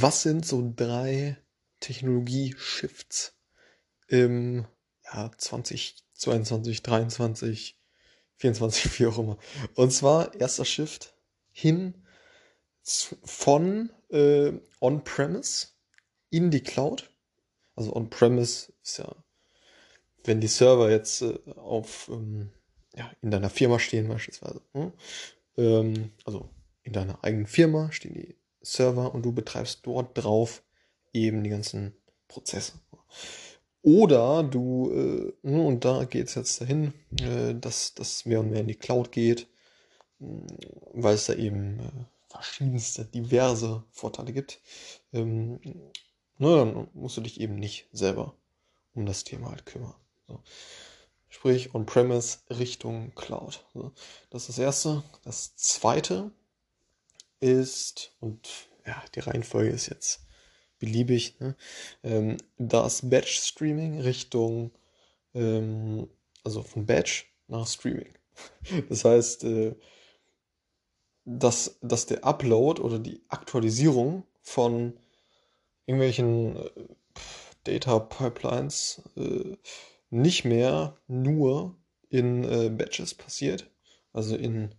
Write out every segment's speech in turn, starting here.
was sind so drei Technologie-Shifts im ja, 2022, 23, 24, wie auch immer. Und zwar erster Shift hin von äh, On-Premise in die Cloud. Also On-Premise ist ja, wenn die Server jetzt äh, auf ähm, ja, in deiner Firma stehen beispielsweise. Ne? Ähm, also in deiner eigenen Firma stehen die Server und du betreibst dort drauf eben die ganzen Prozesse. Oder du, äh, ne, und da geht es jetzt dahin, äh, dass das mehr und mehr in die Cloud geht, weil es da eben äh, verschiedenste, diverse Vorteile gibt. Ähm, ne, dann musst du dich eben nicht selber um das Thema halt kümmern. So. Sprich, On-Premise Richtung Cloud. So. Das ist das Erste. Das Zweite ist, und ja, die Reihenfolge ist jetzt beliebig, ne? ähm, das Batch-Streaming Richtung, ähm, also von Batch nach Streaming. Das heißt, äh, dass, dass der Upload oder die Aktualisierung von irgendwelchen äh, Data Pipelines äh, nicht mehr nur in äh, Batches passiert, also in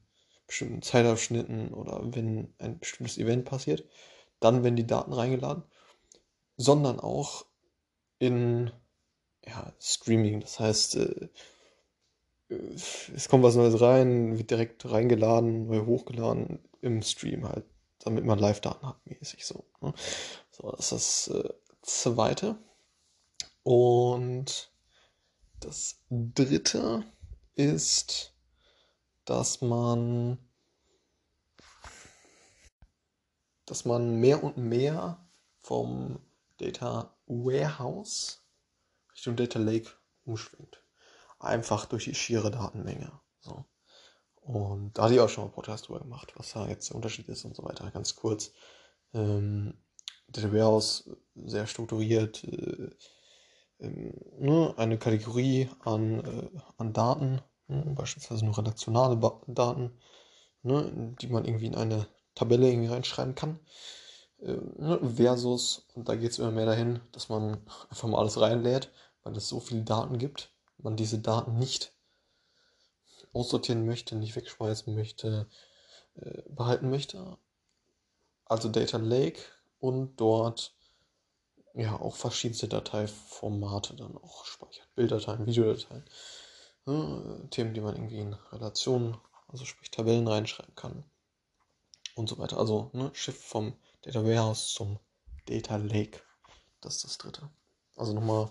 bestimmten Zeitabschnitten oder wenn ein bestimmtes Event passiert, dann werden die Daten reingeladen, sondern auch in ja, Streaming. Das heißt, äh, es kommt was Neues rein, wird direkt reingeladen, neu hochgeladen im Stream halt, damit man Live-Daten hat, mäßig so. Ne? So, das ist das äh, zweite. Und das dritte ist, dass man, dass man mehr und mehr vom Data Warehouse Richtung Data Lake umschwingt. Einfach durch die schiere Datenmenge. So. Und da hatte ich auch schon mal Podcast drüber gemacht, was da jetzt der Unterschied ist und so weiter. Ganz kurz. Ähm, Data Warehouse sehr strukturiert, äh, ähm, ne, eine Kategorie an, äh, an Daten, beispielsweise nur relationale Daten, ne, die man irgendwie in eine Tabelle irgendwie reinschreiben kann. Äh, ne, versus, und da geht es immer mehr dahin, dass man einfach mal alles reinlädt, weil es so viele Daten gibt, man diese Daten nicht aussortieren möchte, nicht wegschmeißen möchte, äh, behalten möchte. Also Data Lake und dort ja auch verschiedenste Dateiformate dann auch speichert. Bilddateien, Videodateien. Ne, Themen, die man irgendwie in Relationen, also sprich Tabellen reinschreiben kann und so weiter. Also ne, Shift vom Data Warehouse zum Data Lake. Das ist das dritte. Also nochmal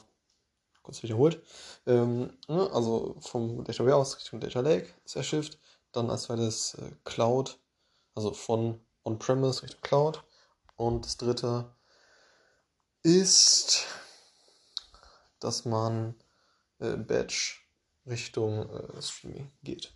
kurz wiederholt. Ähm, ne, also vom Data Warehouse Richtung Data Lake ist der Shift. Dann als zweites äh, Cloud, also von On-Premise Richtung Cloud. Und das dritte ist, dass man äh, Batch Richtung äh, Streaming geht.